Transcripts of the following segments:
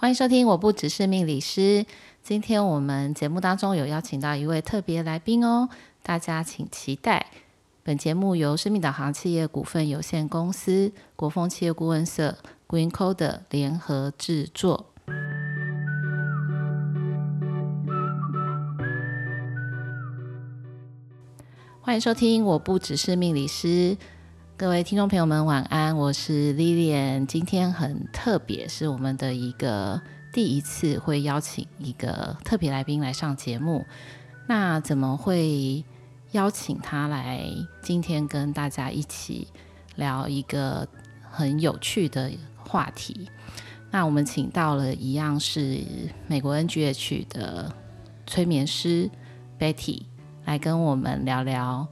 欢迎收听，我不只是命理师。今天我们节目当中有邀请到一位特别来宾哦，大家请期待。本节目由生命导航企业股份有限公司、国风企业顾问社、GreenCoder 联合制作。欢迎收听，我不只是命理师。各位听众朋友们，晚安，我是 Lilian。今天很特别，是我们的一个第一次会邀请一个特别来宾来上节目。那怎么会邀请他来今天跟大家一起聊一个很有趣的话题？那我们请到了一样是美国 NGH 的催眠师 Betty 来跟我们聊聊，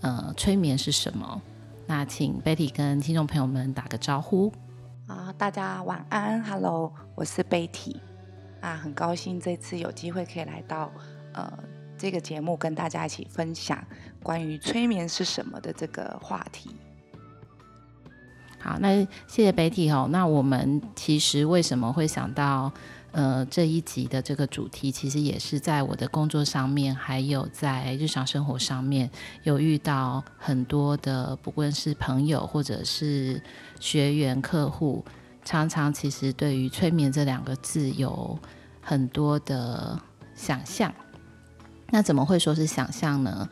呃，催眠是什么？那请 Betty 跟听众朋友们打个招呼。啊，大家晚安，Hello，我是 Betty。啊，很高兴这次有机会可以来到呃这个节目，跟大家一起分享关于催眠是什么的这个话题。好，那谢谢 Betty 哦。那我们其实为什么会想到？呃，这一集的这个主题，其实也是在我的工作上面，还有在日常生活上面，有遇到很多的，不论是朋友或者是学员、客户，常常其实对于催眠这两个字有很多的想象。那怎么会说是想象呢？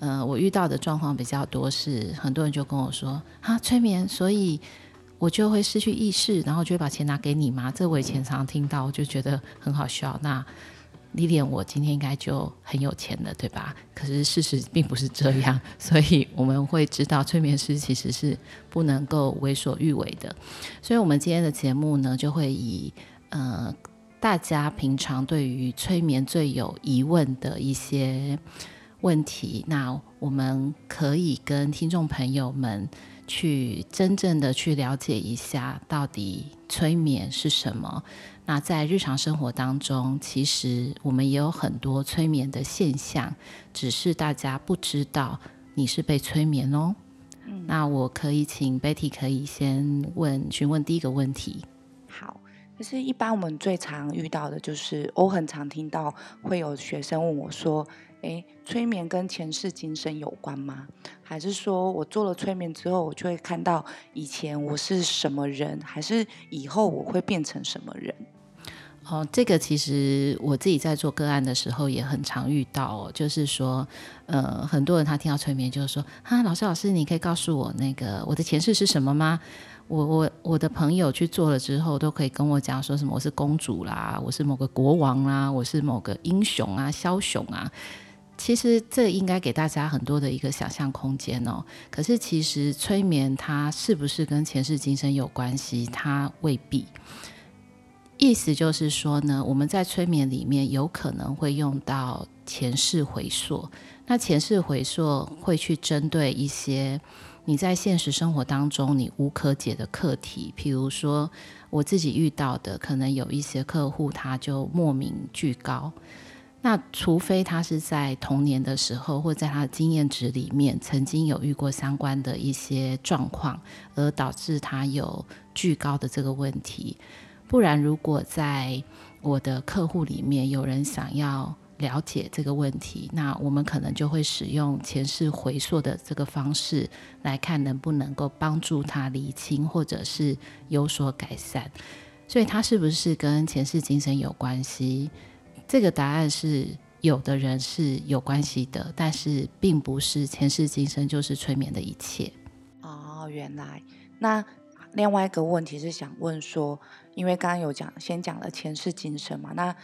呃，我遇到的状况比较多是，很多人就跟我说啊，催眠，所以。我就会失去意识，然后就会把钱拿给你吗？这我以前常听到，我就觉得很好笑。那你连我今天应该就很有钱了，对吧？可是事实并不是这样，所以我们会知道，催眠师其实是不能够为所欲为的。所以，我们今天的节目呢，就会以呃大家平常对于催眠最有疑问的一些问题，那我们可以跟听众朋友们。去真正的去了解一下，到底催眠是什么？那在日常生活当中，其实我们也有很多催眠的现象，只是大家不知道你是被催眠哦。嗯，那我可以请 Betty 可以先问询问第一个问题。好，可是一般我们最常遇到的就是，我很常听到会有学生问我说。诶，催眠跟前世今生有关吗？还是说我做了催眠之后，我就会看到以前我是什么人，还是以后我会变成什么人？哦，这个其实我自己在做个案的时候也很常遇到哦，就是说，呃，很多人他听到催眠就是说，哈，老师老师，你可以告诉我那个我的前世是什么吗？我我我的朋友去做了之后，都可以跟我讲说什么我是公主啦，我是某个国王啦，我是某个英雄啊，枭雄啊。其实这应该给大家很多的一个想象空间哦。可是其实催眠它是不是跟前世今生有关系？它未必。意思就是说呢，我们在催眠里面有可能会用到前世回溯。那前世回溯会去针对一些你在现实生活当中你无可解的课题，譬如说我自己遇到的，可能有一些客户他就莫名巨高。那除非他是在童年的时候，或在他的经验值里面，曾经有遇过相关的一些状况，而导致他有巨高的这个问题。不然，如果在我的客户里面有人想要了解这个问题，那我们可能就会使用前世回溯的这个方式来看，能不能够帮助他厘清，或者是有所改善。所以，他是不是跟前世今生有关系？这个答案是有的人是有关系的，但是并不是前世今生就是催眠的一切。哦，原来。那另外一个问题是想问说，因为刚刚有讲，先讲了前世今生嘛，那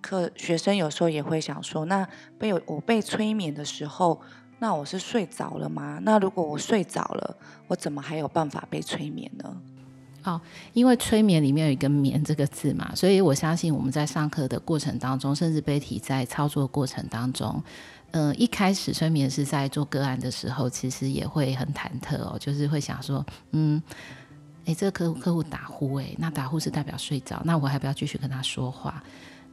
课学生有时候也会想说，那被我被催眠的时候，那我是睡着了吗？那如果我睡着了，我怎么还有办法被催眠呢？哦，因为催眠里面有一个“眠”这个字嘛，所以我相信我们在上课的过程当中，甚至被体在操作过程当中，呃，一开始催眠师在做个案的时候，其实也会很忐忑哦，就是会想说，嗯，诶，这个客户客户打呼，诶，那打呼是代表睡着，那我还不要继续跟他说话？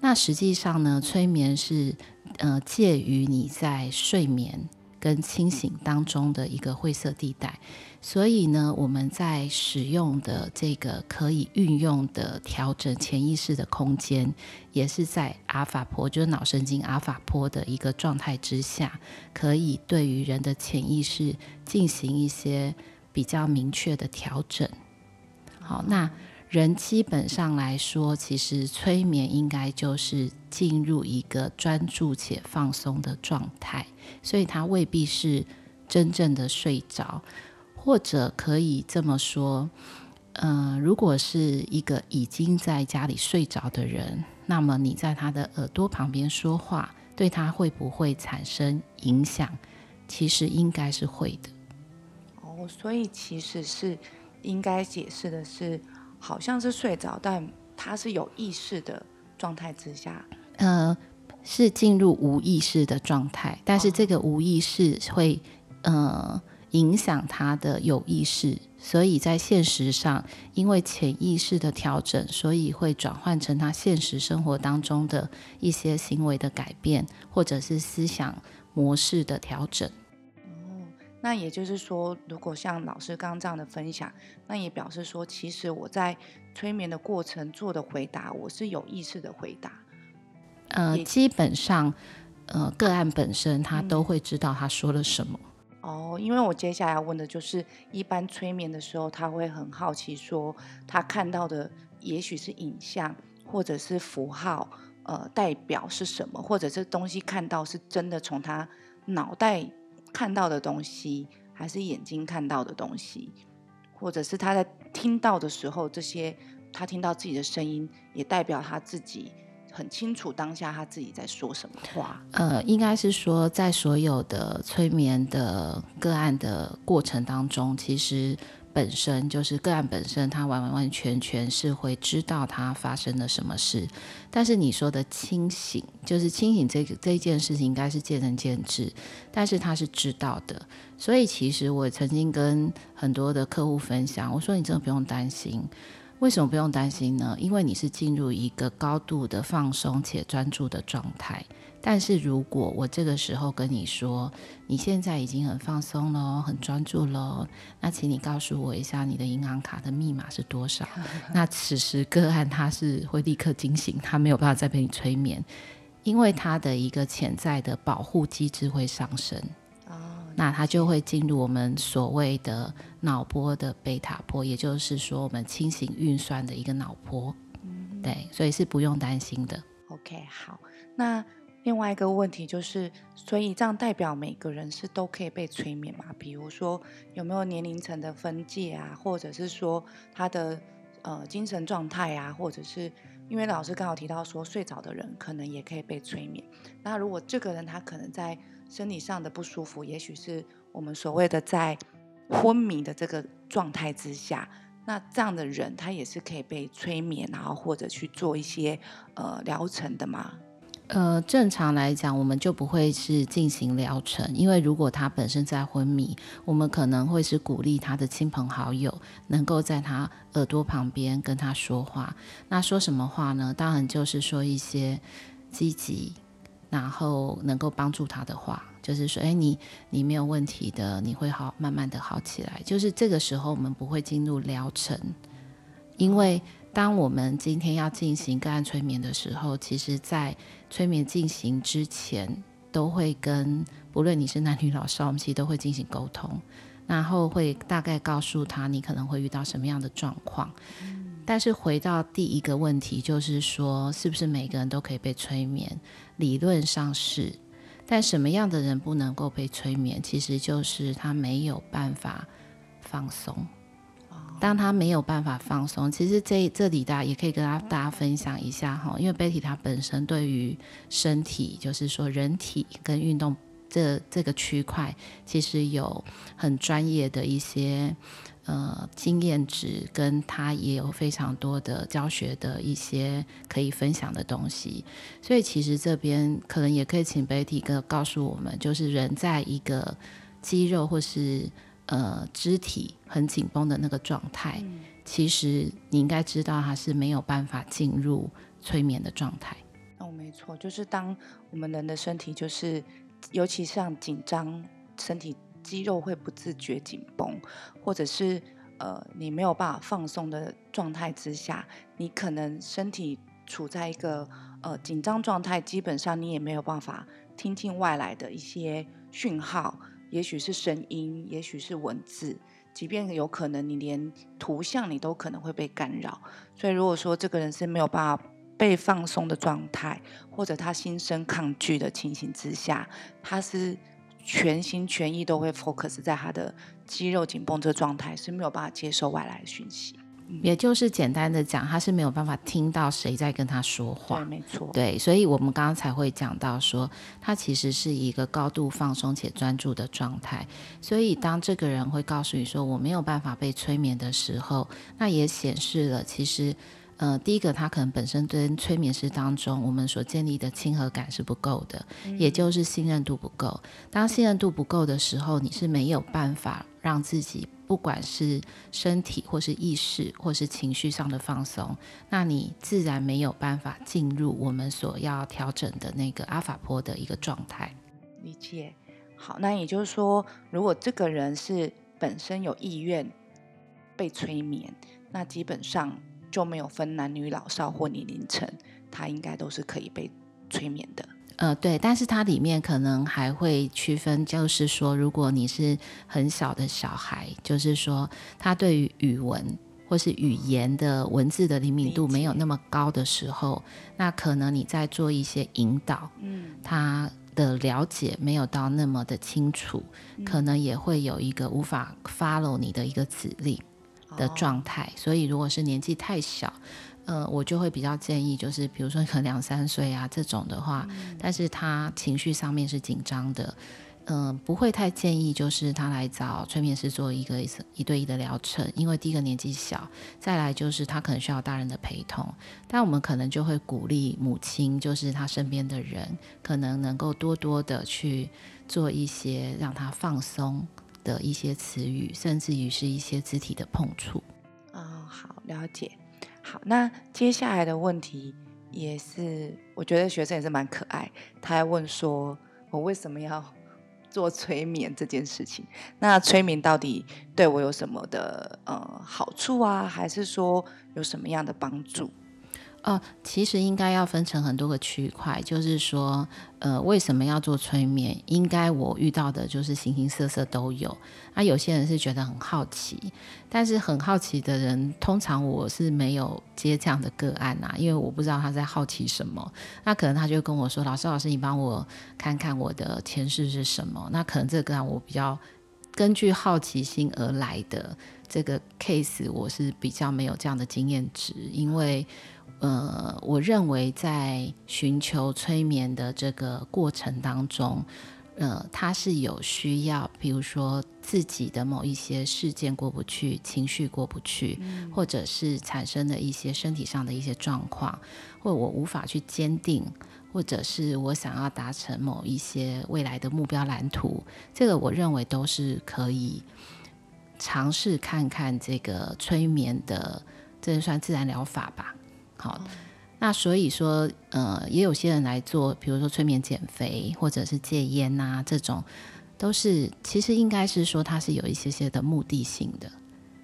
那实际上呢，催眠是呃介于你在睡眠跟清醒当中的一个灰色地带。所以呢，我们在使用的这个可以运用的调整潜意识的空间，也是在阿法波，就是脑神经阿法波的一个状态之下，可以对于人的潜意识进行一些比较明确的调整。好，那人基本上来说，其实催眠应该就是进入一个专注且放松的状态，所以它未必是真正的睡着。或者可以这么说，嗯、如果是一个已经在家里睡着的人，那么你在他的耳朵旁边说话，对他会不会产生影响？其实应该是会的。哦，所以其实是应该解释的是，好像是睡着，但他是有意识的状态之下，呃，是进入无意识的状态，但是这个无意识会，呃。影响他的有意识，所以在现实上，因为潜意识的调整，所以会转换成他现实生活当中的一些行为的改变，或者是思想模式的调整。哦，那也就是说，如果像老师刚刚这样的分享，那也表示说，其实我在催眠的过程做的回答，我是有意识的回答。呃，基本上，呃，个案本身他都会知道他说了什么。哦，因为我接下来要问的就是，一般催眠的时候，他会很好奇说，他看到的也许是影像或者是符号，呃，代表是什么，或者这东西看到是真的从他脑袋看到的东西，还是眼睛看到的东西，或者是他在听到的时候，这些他听到自己的声音，也代表他自己。很清楚当下他自己在说什么话。呃，应该是说，在所有的催眠的个案的过程当中，其实本身就是个案本身，他完完全全是会知道他发生了什么事。但是你说的清醒，就是清醒这这件事情，应该是见仁见智。但是他是知道的，所以其实我曾经跟很多的客户分享，我说你真的不用担心。为什么不用担心呢？因为你是进入一个高度的放松且专注的状态。但是如果我这个时候跟你说，你现在已经很放松了，很专注了，那请你告诉我一下你的银行卡的密码是多少？那此时个案他是会立刻惊醒，他没有办法再被你催眠，因为他的一个潜在的保护机制会上升。那它就会进入我们所谓的脑波的贝塔波，也就是说我们清醒运算的一个脑波。嗯，对，所以是不用担心的。OK，好。那另外一个问题就是，所以这样代表每个人是都可以被催眠吗？比如说有没有年龄层的分界啊，或者是说他的呃精神状态啊，或者是因为老师刚好提到说睡着的人可能也可以被催眠。那如果这个人他可能在身体上的不舒服，也许是我们所谓的在昏迷的这个状态之下，那这样的人他也是可以被催眠，然后或者去做一些呃疗程的吗？呃，正常来讲，我们就不会是进行疗程，因为如果他本身在昏迷，我们可能会是鼓励他的亲朋好友能够在他耳朵旁边跟他说话。那说什么话呢？当然就是说一些积极。然后能够帮助他的话，就是说，哎，你你没有问题的，你会好，慢慢的好起来。就是这个时候，我们不会进入疗程，因为当我们今天要进行个案催眠的时候，其实在催眠进行之前，都会跟不论你是男女老少，我们其实都会进行沟通，然后会大概告诉他你可能会遇到什么样的状况。但是回到第一个问题，就是说，是不是每个人都可以被催眠？理论上是，但什么样的人不能够被催眠？其实就是他没有办法放松。当他没有办法放松，其实这这里大家也可以跟大家分享一下哈，因为 Betty 她本身对于身体，就是说人体跟运动这这个区块，其实有很专业的一些。呃，经验值跟他也有非常多的教学的一些可以分享的东西，所以其实这边可能也可以请 Betty 哥告诉我们，就是人在一个肌肉或是呃肢体很紧绷的那个状态，嗯，其实你应该知道他是没有办法进入催眠的状态。哦，没错，就是当我们人的身体就是尤其像紧张。身体肌肉会不自觉紧绷，或者是呃你没有办法放松的状态之下，你可能身体处在一个呃紧张状态，基本上你也没有办法听进外来的一些讯号，也许是声音，也许是文字，即便有可能你连图像你都可能会被干扰。所以如果说这个人是没有办法被放松的状态，或者他心生抗拒的情形之下，他是全心全意都会 focus 在他的肌肉紧绷这个状态，是没有办法接受外来的讯息。也就是简单的讲，他是没有办法听到谁在跟他说话。对，没错。对，所以我们刚刚才会讲到说，他其实是一个高度放松且专注的状态。所以当这个人会告诉你说我没有办法被催眠的时候，那也显示了其实。呃，第一个，他可能本身跟催眠师当中我们所建立的亲和感是不够的，嗯，也就是信任度不够。当信任度不够的时候，你是没有办法让自己不管是身体或是意识或是情绪上的放松，那你自然没有办法进入我们所要调整的那个阿法波的一个状态。理解。好，那也就是说，如果这个人是本身有意愿被催眠，那基本上。就没有分男女老少或年龄层，他应该都是可以被催眠的。呃，对，但是它里面可能还会区分，就是说，如果你是很小的小孩，就是说他对于语文或是语言的文字的灵敏度没有那么高的时候，那可能你在做一些引导，嗯，他的了解没有到那么的清楚，嗯，可能也会有一个无法 follow 你的一个指令。的状态，所以如果是年纪太小，呃，我就会比较建议，就是比如说可能两三岁啊这种的话，嗯，但是他情绪上面是紧张的，嗯，呃，不会太建议就是他来找催眠师做一个一对一的疗程，因为第一个年纪小，再来就是他可能需要大人的陪同，但我们可能就会鼓励母亲，就是他身边的人，可能能够多多的去做一些让他放松。的一些词语，甚至于是一些肢体的碰触。啊、哦，好，了解。好，那接下来的问题也是，我觉得学生也是蛮可爱。他还问说，我为什么要做催眠这件事情？那催眠到底对我有什么的呃好处啊？还是说有什么样的帮助？哦，其实应该要分成很多个区块，就是说，呃，为什么要做催眠？应该我遇到的就是形形色色都有。那、有些人是觉得很好奇，但是很好奇的人，通常我是没有接这样的个案呐、因为我不知道他在好奇什么。那可能他就跟我说：“老师，老师，你帮我看看我的前世是什么？”那可能这个个案我比较根据好奇心而来的这个 case，我是比较没有这样的经验值，因为。呃，我认为在寻求催眠的这个过程当中，呃，他是有需要，比如说自己的某一些事件过不去，情绪过不去，嗯，或者是产生的一些身体上的一些状况，或我无法去坚定，或者是我想要达成某一些未来的目标蓝图，这个我认为都是可以尝试看看这个催眠的，这算自然疗法吧。好，那所以说，呃，也有些人来做，比如说催眠减肥，或者是戒烟呐、啊，这种都是其实应该是说它是有一些些的目的性的，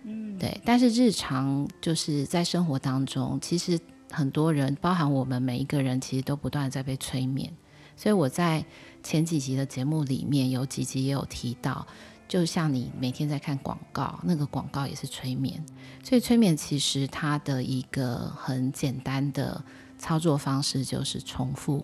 嗯，对。但是日常就是在生活当中，其实很多人，包含我们每一个人，其实都不断在被催眠。所以我在前几集的节目里面有几集也有提到。就像你每天在看广告，那个广告也是催眠。所以催眠其实它的一个很简单的操作方式就是重复，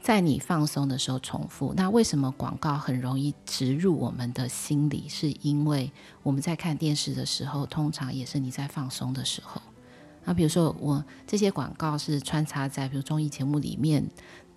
在你放松的时候重复。那为什么广告很容易植入我们的心里？是因为我们在看电视的时候，通常也是你在放松的时候。那比如说我这些广告是穿插在比如综艺节目里面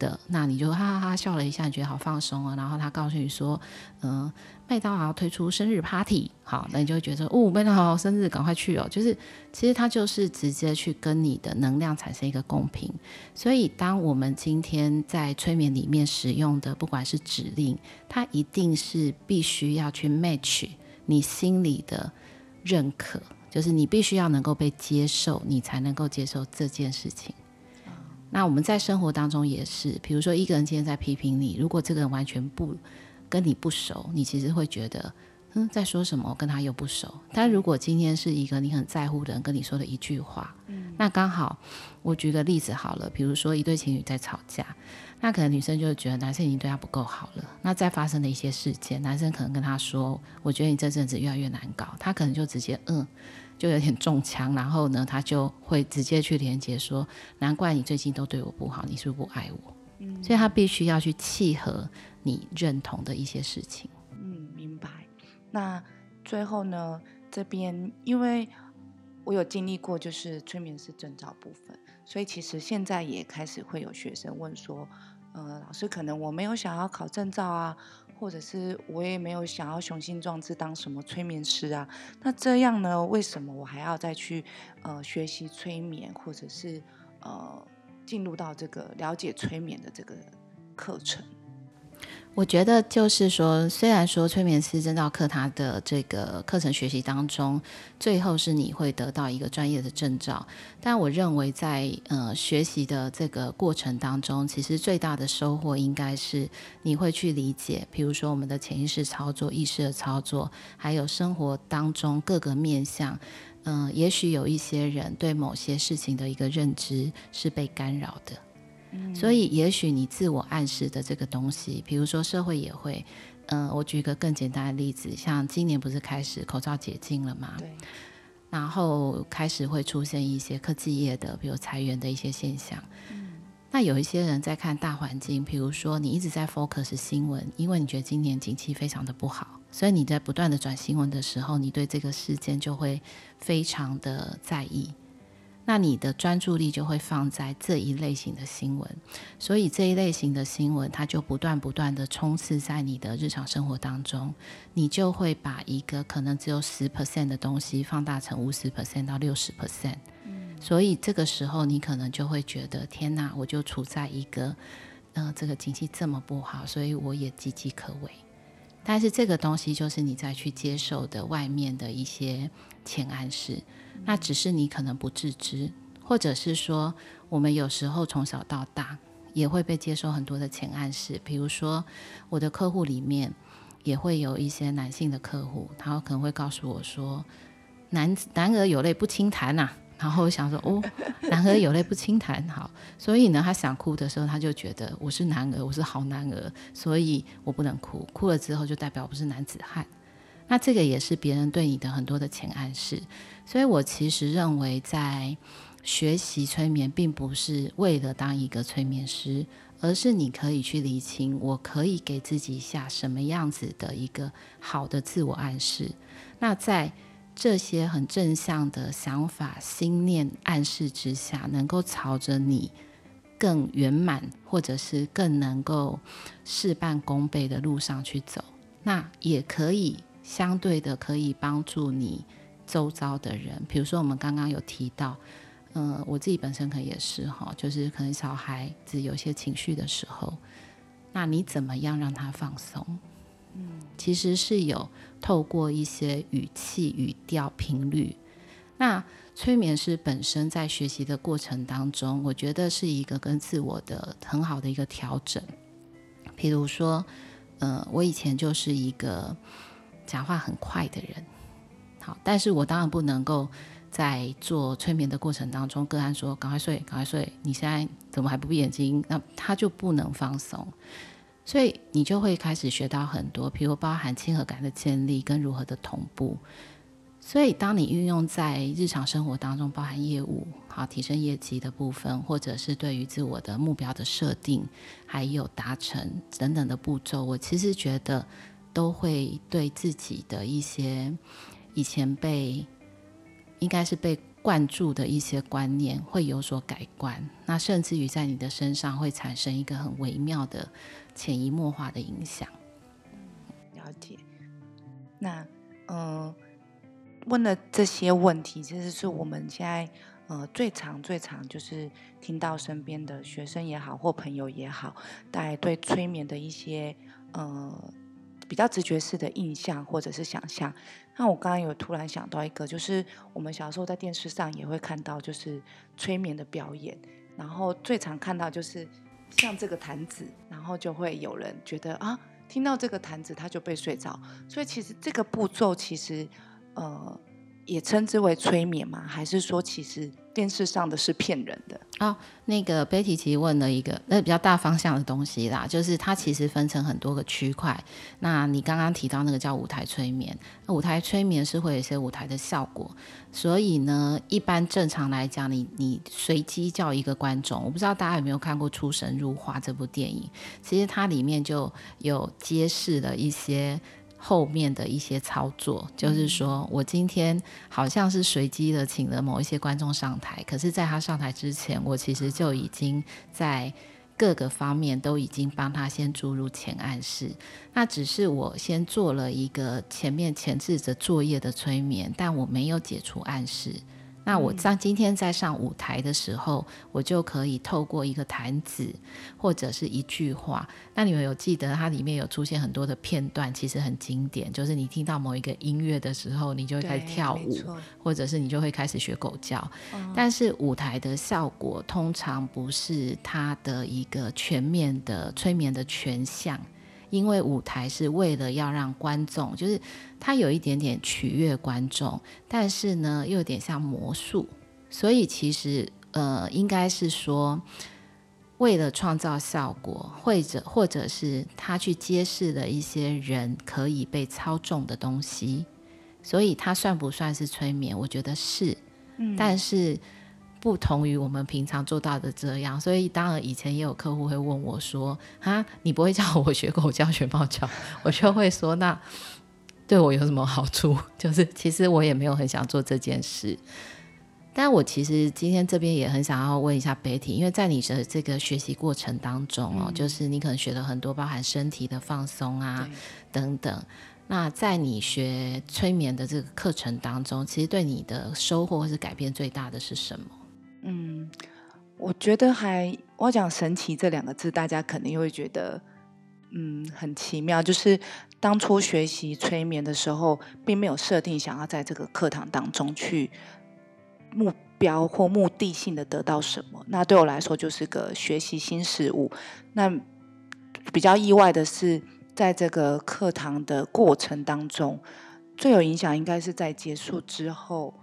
的，那你就哈哈哈笑了一下，你觉得好放松啊。然后他告诉你说，嗯、麦当劳推出生日 party，好，那你就会觉得哦，麦当劳生日赶快去哦。就是其实它就是直接去跟你的能量产生一个共频。所以当我们今天在催眠里面使用的，不管是指令，它一定是必须要去 match 你心里的认可，就是你必须要能够被接受，你才能够接受这件事情。那我们在生活当中也是，比如说一个人今天在批评你，如果这个人完全不跟你不熟，你其实会觉得，嗯，在说什么？我跟他又不熟。但如果今天是一个你很在乎的人跟你说的一句话，嗯，那刚好，我举个例子好了，比如说一对情侣在吵架，那可能女生就会觉得男生已经对她不够好了。那再发生的一些事件，男生可能跟她说，我觉得你这阵子越来越难搞，他可能就直接嗯。就有点中枪，然后呢，他就会直接去连接说，难怪你最近都对我不好，你是不是不爱我？嗯，所以他必须要去契合你认同的一些事情。嗯，明白。那最后呢，这边因为我有经历过，就是催眠师证照部分，所以其实现在也开始会有学生问说，呃，老师，可能我没有想要考证照啊。或者是我也没有想要雄心壮志当什么催眠师啊，那这样呢？为什么我还要再去呃学习催眠，或者是呃进入到这个了解催眠的这个课程？我觉得就是说，虽然说催眠师证照课它的这个课程学习当中，最后是你会得到一个专业的证照，但我认为在呃学习的这个过程当中，其实最大的收获应该是你会去理解，比如说我们的潜意识操作、意识的操作，还有生活当中各个面向，嗯、也许有一些人对某些事情的一个认知是被干扰的。所以，也许你自我暗示的这个东西，比如说社会也会，嗯、呃，我举一个更简单的例子，像今年不是开始口罩解禁了吗？对。然后开始会出现一些科技业的，比如裁员的一些现象。嗯。那有一些人在看大环境，比如说你一直在 focus 新闻，因为你觉得今年景气非常的不好，所以你在不断的转新闻的时候，你对这个事件就会非常的在意。那你的专注力就会放在这一类型的新闻，所以这一类型的新闻，它就不断不断的冲刺在你的日常生活当中，你就会把一个可能只有十 percent 的东西放大成五十 percent 到六十 percent，所以这个时候你可能就会觉得，天哪，我就处在一个，呃，这个经济这么不好，所以我也岌岌可危。但是这个东西就是你再去接受的外面的一些潜暗示。那只是你可能不自知，或者是说，我们有时候从小到大也会被接受很多的潜暗示。比如说，我的客户里面也会有一些男性的客户，他可能会告诉我说：“男男儿有泪不轻弹呐。”然后我想说：“哦，男儿有泪不轻弹。”好，所以呢，他想哭的时候，他就觉得我是男儿，我是好男儿，所以我不能哭。哭了之后，就代表我不是男子汉。那这个也是别人对你的很多的潜暗示，所以我其实认为，在学习催眠，并不是为了当一个催眠师，而是你可以去理清，我可以给自己下什么样子的一个好的自我暗示。那在这些很正向的想法、心念暗示之下，能够朝着你更圆满，或者是更能够事半功倍的路上去走，那也可以。相对的，可以帮助你周遭的人，比如说我们刚刚有提到，嗯、呃，我自己本身可能也是哈，就是可能小孩子有些情绪的时候，那你怎么样让他放松？嗯，其实是有透过一些语气、语调、频率。那催眠师本身在学习的过程当中，我觉得是一个跟自我的很好的一个调整。比如说，嗯、呃，我以前就是一个。讲话很快的人，好，但是我当然不能够在做催眠的过程当中，个案说赶快睡，赶快睡，你现在怎么还不闭眼睛？那他就不能放松，所以你就会开始学到很多，比如包含亲和感的建立跟如何的同步。所以当你运用在日常生活当中，包含业务好提升业绩的部分，或者是对于自我的目标的设定，还有达成等等的步骤，我其实觉得。都会对自己的一些以前被应该是被灌注的一些观念会有所改观，那甚至于在你的身上会产生一个很微妙的潜移默化的影响。了解。那嗯、问了这些问题，其实是我们现在呃最常最常就是听到身边的学生也好或朋友也好，大家对催眠的一些呃。比较直觉式的印象或者是想象，那我刚刚有突然想到一个，就是我们小时候在电视上也会看到，就是催眠的表演，然后最常看到就是像这个坛子，然后就会有人觉得啊，听到这个坛子他就被睡着。所以其实这个步骤其实呃也称之为催眠吗？还是说其实？电视上的是骗人的哦。那个 Betty 其实问了一个那比较大方向的东西啦，就是它其实分成很多个区块。那你刚刚提到那个叫舞台催眠，那舞台催眠是会有一些舞台的效果。所以呢，一般正常来讲，你你随机叫一个观众，我不知道大家有没有看过《出神入化》这部电影，其实它里面就有揭示了一些。后面的一些操作，就是说我今天好像是随机的请了某一些观众上台，可是在他上台之前，我其实就已经在各个方面都已经帮他先注入前暗示。那只是我先做了一个前面前置着作业的催眠，但我没有解除暗示。那我在今天在上舞台的时候，我就可以透过一个弹子或者是一句话。那你们有记得它里面有出现很多的片段，其实很经典，就是你听到某一个音乐的时候，你就会开始跳舞，或者是你就会开始学狗叫。但是舞台的效果通常不是它的一个全面的催眠的全像。因为舞台是为了要让观众，就是它有一点点取悦观众，但是呢又有点像魔术，所以其实呃应该是说，为了创造效果，或者或者是他去揭示了一些人可以被操纵的东西，所以他算不算是催眠？我觉得是，嗯，但是。不同于我们平常做到的这样，所以当然以前也有客户会问我说：“啊，你不会叫我学狗叫、学猫叫？”我就会说：“那 对我有什么好处？就是其实我也没有很想做这件事。但我其实今天这边也很想要问一下 Betty，因为在你的这个学习过程当中哦，嗯、就是你可能学了很多，包含身体的放松啊等等。那在你学催眠的这个课程当中，其实对你的收获或是改变最大的是什么？”嗯，我觉得还我讲神奇这两个字，大家肯定会觉得嗯很奇妙。就是当初学习催眠的时候，并没有设定想要在这个课堂当中去目标或目的性的得到什么。那对我来说，就是个学习新事物。那比较意外的是，在这个课堂的过程当中，最有影响应该是在结束之后，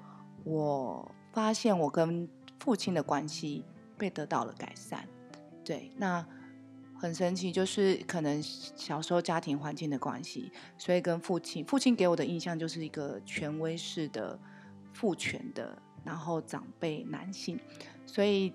我发现我跟父亲的关系被得到了改善，对，那很神奇，就是可能小时候家庭环境的关系，所以跟父亲，父亲给我的印象就是一个权威式的父权的，然后长辈男性，所以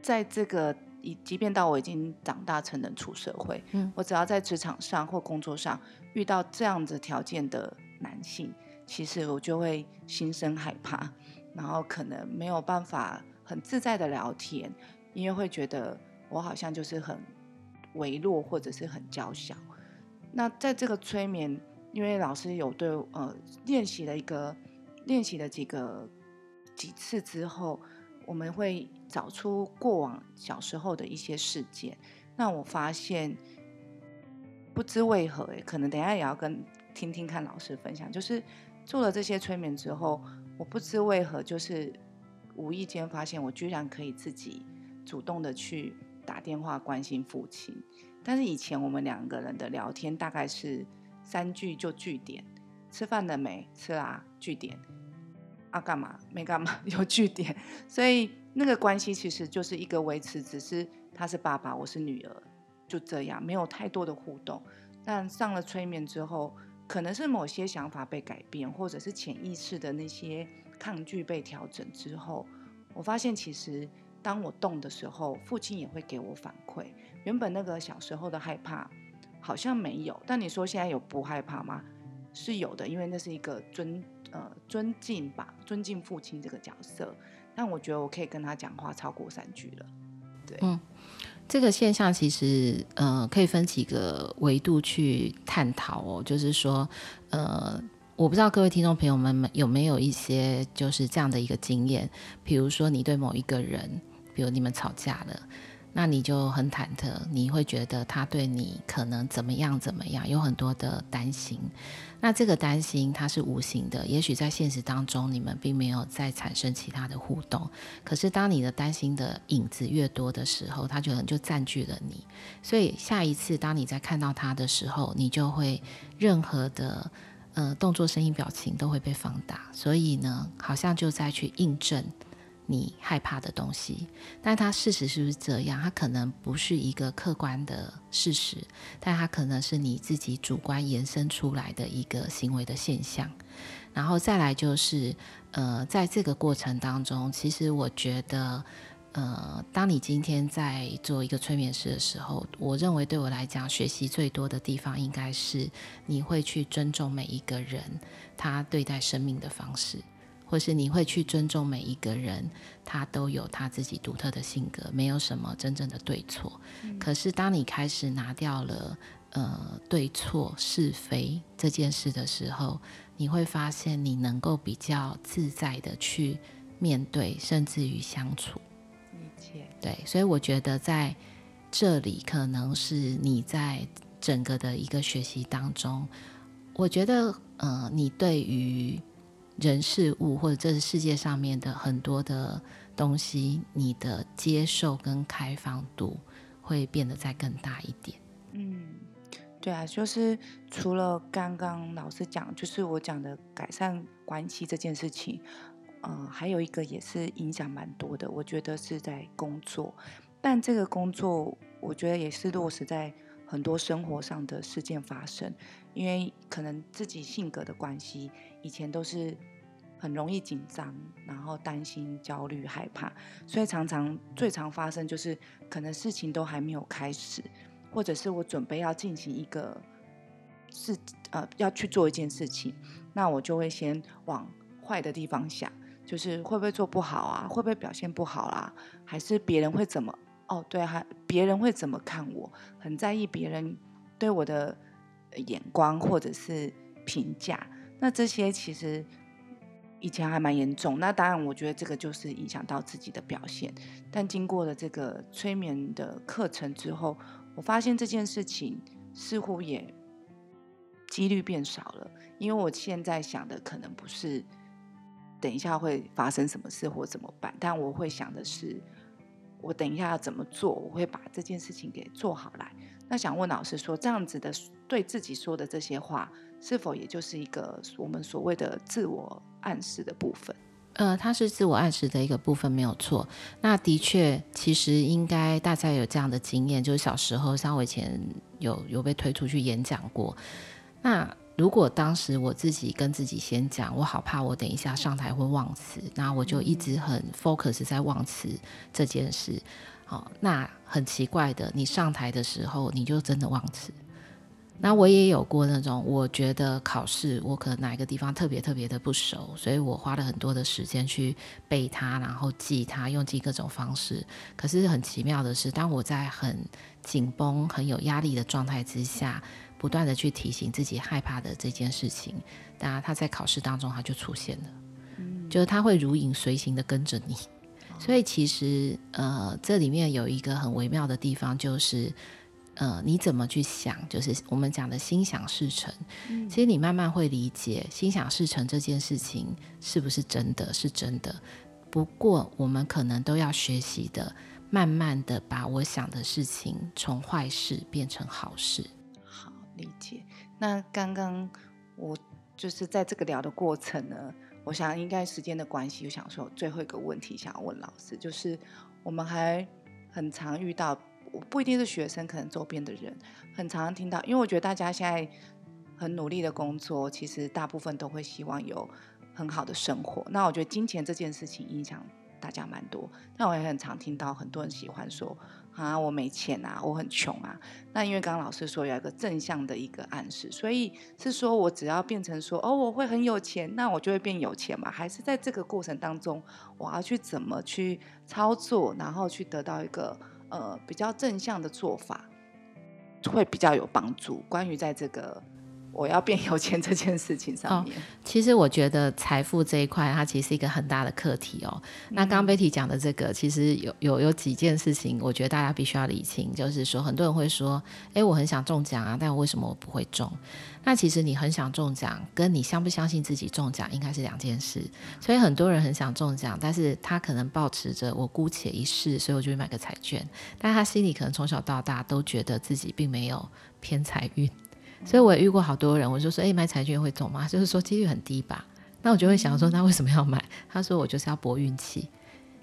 在这个，即便到我已经长大成人出社会，嗯，我只要在职场上或工作上遇到这样子条件的男性，其实我就会心生害怕。然后可能没有办法很自在的聊天，因为会觉得我好像就是很微弱或者是很娇小。那在这个催眠，因为老师有对呃练习了一个练习了几个几次之后，我们会找出过往小时候的一些事件。那我发现不知为何，可能等下也要跟听听看老师分享，就是做了这些催眠之后。我不知为何，就是无意间发现，我居然可以自己主动的去打电话关心父亲。但是以前我们两个人的聊天大概是三句就句点：吃饭了没？吃啦，句点。啊，干嘛？没干嘛，有句点。所以那个关系其实就是一个维持，只是他是爸爸，我是女儿，就这样，没有太多的互动。但上了催眠之后。可能是某些想法被改变，或者是潜意识的那些抗拒被调整之后，我发现其实当我动的时候，父亲也会给我反馈。原本那个小时候的害怕好像没有，但你说现在有不害怕吗？是有的，因为那是一个尊呃尊敬吧，尊敬父亲这个角色。但我觉得我可以跟他讲话超过三句了，对。这个现象其实，呃，可以分几个维度去探讨哦。就是说，呃，我不知道各位听众朋友们有没有一些就是这样的一个经验，比如说你对某一个人，比如你们吵架了，那你就很忐忑，你会觉得他对你可能怎么样怎么样，有很多的担心。那这个担心它是无形的，也许在现实当中你们并没有再产生其他的互动。可是当你的担心的影子越多的时候，它可能就占据了你。所以下一次当你在看到它的时候，你就会任何的呃动作、声音、表情都会被放大。所以呢，好像就在去印证。你害怕的东西，但它事实是不是这样？它可能不是一个客观的事实，但它可能是你自己主观延伸出来的一个行为的现象。然后再来就是，呃，在这个过程当中，其实我觉得，呃，当你今天在做一个催眠师的时候，我认为对我来讲，学习最多的地方应该是你会去尊重每一个人他对待生命的方式。或是你会去尊重每一个人，他都有他自己独特的性格，没有什么真正的对错。嗯。可是当你开始拿掉了呃对错是非这件事的时候，你会发现你能够比较自在的去面对，甚至于相处。理解。对，所以我觉得在这里可能是你在整个的一个学习当中，我觉得呃你对于。人事物，或者这是世界上面的很多的东西，你的接受跟开放度会变得再更大一点。嗯，对啊，就是除了刚刚老师讲，就是我讲的改善关系这件事情，呃，还有一个也是影响蛮多的。我觉得是在工作，但这个工作我觉得也是落实在很多生活上的事件发生，因为可能自己性格的关系，以前都是。很容易紧张，然后担心、焦虑、害怕，所以常常最常发生就是，可能事情都还没有开始，或者是我准备要进行一个事，呃，要去做一件事情，那我就会先往坏的地方想，就是会不会做不好啊？会不会表现不好啦？还是别人会怎么？哦，对，还别人会怎么看我？很在意别人对我的眼光或者是评价。那这些其实。以前还蛮严重，那当然，我觉得这个就是影响到自己的表现。但经过了这个催眠的课程之后，我发现这件事情似乎也几率变少了。因为我现在想的可能不是等一下会发生什么事或怎么办，但我会想的是，我等一下要怎么做，我会把这件事情给做好来。那想问老师说，这样子的对自己说的这些话，是否也就是一个我们所谓的自我？暗示的部分，呃，它是自我暗示的一个部分，没有错。那的确，其实应该大家有这样的经验，就是小时候，像我以前有有被推出去演讲过。那如果当时我自己跟自己先讲，我好怕我等一下上台会忘词，那我就一直很 focus 在忘词这件事。好，那很奇怪的，你上台的时候，你就真的忘词。那我也有过那种，我觉得考试我可能哪一个地方特别特别的不熟，所以我花了很多的时间去背它，然后记它，用尽各种方式。可是很奇妙的是，当我在很紧绷、很有压力的状态之下，不断的去提醒自己害怕的这件事情，当然它在考试当中它就出现了，嗯，就是它会如影随形的跟着你。所以其实呃，这里面有一个很微妙的地方，就是。呃，你怎么去想？就是我们讲的心想事成。嗯，其实你慢慢会理解，心想事成这件事情是不是真的是真的。不过，我们可能都要学习的，慢慢的把我想的事情从坏事变成好事。好，理解。那刚刚我就是在这个聊的过程呢，我想应该时间的关系，我想说最后一个问题想要问老师，就是我们还很常遇到。不一定是学生，可能周边的人很常常听到，因为我觉得大家现在很努力的工作，其实大部分都会希望有很好的生活。那我觉得金钱这件事情影响大家蛮多。那我也很常听到很多人喜欢说啊，我没钱啊，我很穷啊。那因为刚刚老师说有一个正向的一个暗示，所以是说我只要变成说哦，我会很有钱，那我就会变有钱嘛？还是在这个过程当中，我要去怎么去操作，然后去得到一个。呃，比较正向的做法会比较有帮助。关于在这个我要变有钱这件事情上面。哦，其实我觉得财富这一块，它其实是一个很大的课题哦。嗯、那刚刚 Betty 讲的这个，其实有有有几件事情，我觉得大家必须要理清，就是说，很多人会说，哎，我很想中奖啊，但我为什么我不会中？那其实你很想中奖，跟你相不相信自己中奖应该是两件事。所以很多人很想中奖，但是他可能抱持着我姑且一试，所以我就会买个彩券，但他心里可能从小到大都觉得自己并没有偏财运。所以我也遇过好多人，我就说：“哎，买彩券会中吗？”就是说几率很低吧。那我就会想说：“那为什么要买？”他说：“我就是要搏运气。”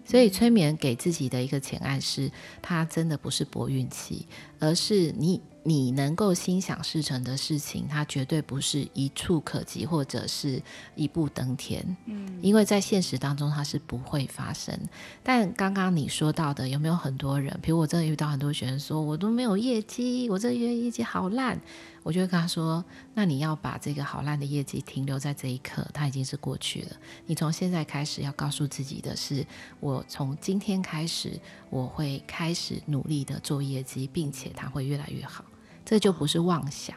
所以催眠给自己的一个潜暗示，它真的不是搏运气，而是你。你能够心想事成的事情，它绝对不是一触可及或者是一步登天。嗯，因为在现实当中它是不会发生。但刚刚你说到的，有没有很多人？比如我真的遇到很多学生说，我都没有业绩，我这月业绩好烂。我就会跟他说，那你要把这个好烂的业绩停留在这一刻，它已经是过去了。你从现在开始要告诉自己的是，我从今天开始，我会开始努力的做业绩，并且它会越来越好。这就不是妄想，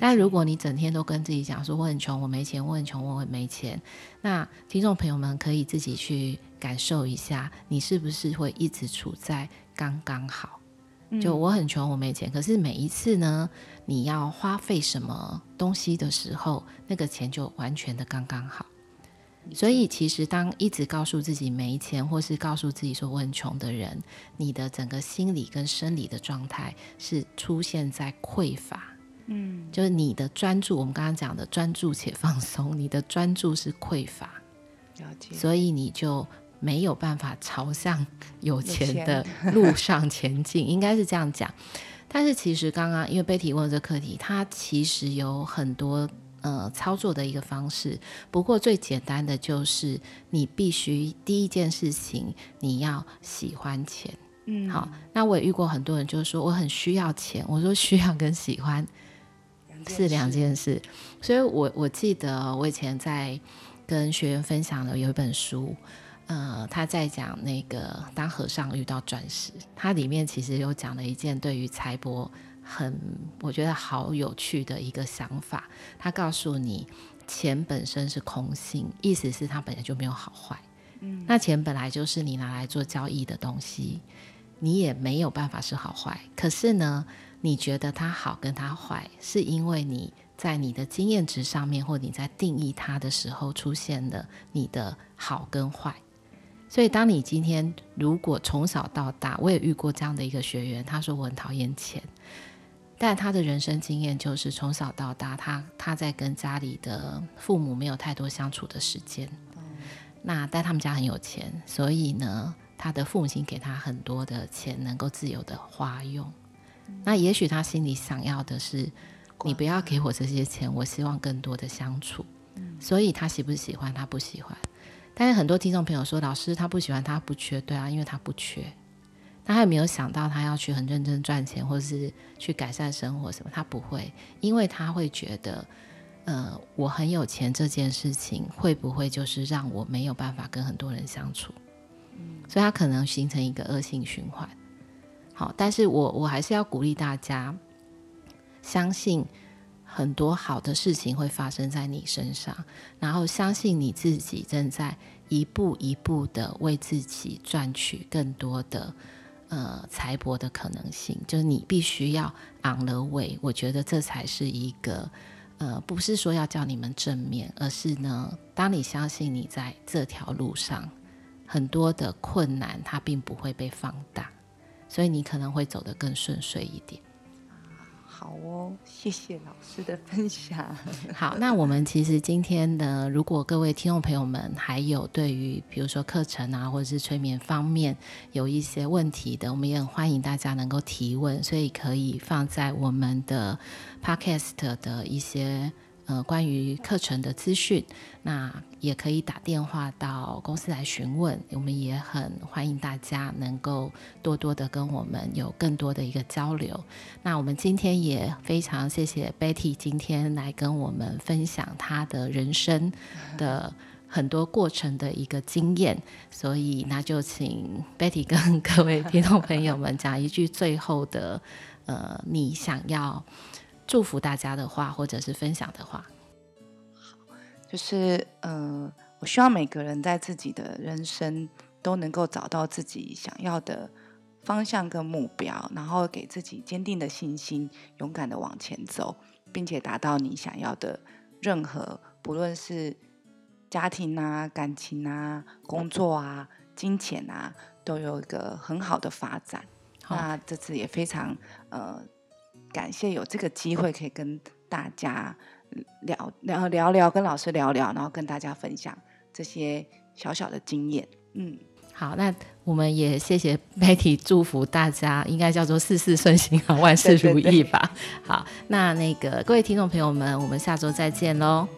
但如果你整天都跟自己讲说，我很穷，我没钱，我很穷，我很没钱，那听众朋友们可以自己去感受一下，你是不是会一直处在刚刚好？就我很穷，我没钱，可是每一次呢，你要花费什么东西的时候，那个钱就完全的刚刚好。所以，其实当一直告诉自己没钱，或是告诉自己说我很穷的人，你的整个心理跟生理的状态是出现在匮乏。嗯，就是你的专注，我们刚刚讲的专注且放松，你的专注是匮乏，了解。所以你就没有办法朝向有钱的 路上前进，应该是这样讲。但是其实刚刚因为 Betty 问这个课题，它其实有很多。呃，操作的一个方式。不过最简单的就是，你必须第一件事情，你要喜欢钱。嗯，好。那我也遇过很多人，就是说我很需要钱。我说需要跟喜欢是两件事。所以我我记得我以前在跟学员分享的有一本书，呃，他在讲那个当和尚遇到钻石，它里面其实有讲了一件对于财帛。很，我觉得好有趣的一个想法。他告诉你，钱本身是空性，意思是它本来就没有好坏。嗯，那钱本来就是你拿来做交易的东西，你也没有办法是好坏。可是呢，你觉得它好跟它坏，是因为你在你的经验值上面，或你在定义它的时候出现了你的好跟坏。所以，当你今天如果从小到大，我也遇过这样的一个学员，他说我很讨厌钱。但他的人生经验就是从小到大，他他在跟家里的父母没有太多相处的时间。嗯、那但他们家很有钱，所以呢，他的父母亲给他很多的钱，能够自由的花用。嗯、那也许他心里想要的是，你不要给我这些钱，我希望更多的相处。嗯、所以他喜不喜欢？他不喜欢。但是很多听众朋友说，老师他不喜欢，他不缺，对啊，因为他不缺。他还没有想到他要去很认真赚钱，或是去改善生活什么，他不会，因为他会觉得，呃，我很有钱这件事情会不会就是让我没有办法跟很多人相处？嗯，所以他可能形成一个恶性循环。好，但是我我还是要鼓励大家，相信很多好的事情会发生在你身上，然后相信你自己正在一步一步的为自己赚取更多的。呃，财帛的可能性，就是你必须要昂了尾。我觉得这才是一个，呃，不是说要叫你们正面，而是呢，当你相信你在这条路上，很多的困难它并不会被放大，所以你可能会走得更顺遂一点。好哦，谢谢老师的分享。好，那我们其实今天的，如果各位听众朋友们还有对于比如说课程啊，或者是催眠方面有一些问题的，我们也很欢迎大家能够提问，所以可以放在我们的 Podcast 的一些。呃，关于课程的资讯，那也可以打电话到公司来询问。我们也很欢迎大家能够多多的跟我们有更多的一个交流。那我们今天也非常谢谢 Betty 今天来跟我们分享她的人生的很多过程的一个经验。所以，那就请 Betty 跟各位听众朋友们讲一句最后的，呃，你想要。祝福大家的话，或者是分享的话。好，就是呃，我希望每个人在自己的人生都能够找到自己想要的方向跟目标，然后给自己坚定的信心，勇敢的往前走，并且达到你想要的任何，不论是家庭啊、感情啊、工作啊、金钱啊，都有一个很好的发展。那这次也非常呃。感谢有这个机会可以跟大家聊聊聊聊，跟老师聊聊，然后跟大家分享这些小小的经验。嗯，好，那我们也谢谢 Betty，祝福大家，应该叫做事事顺心啊，万事如意吧。对对对。好，那那个各位听众朋友们，我们下周再见喽。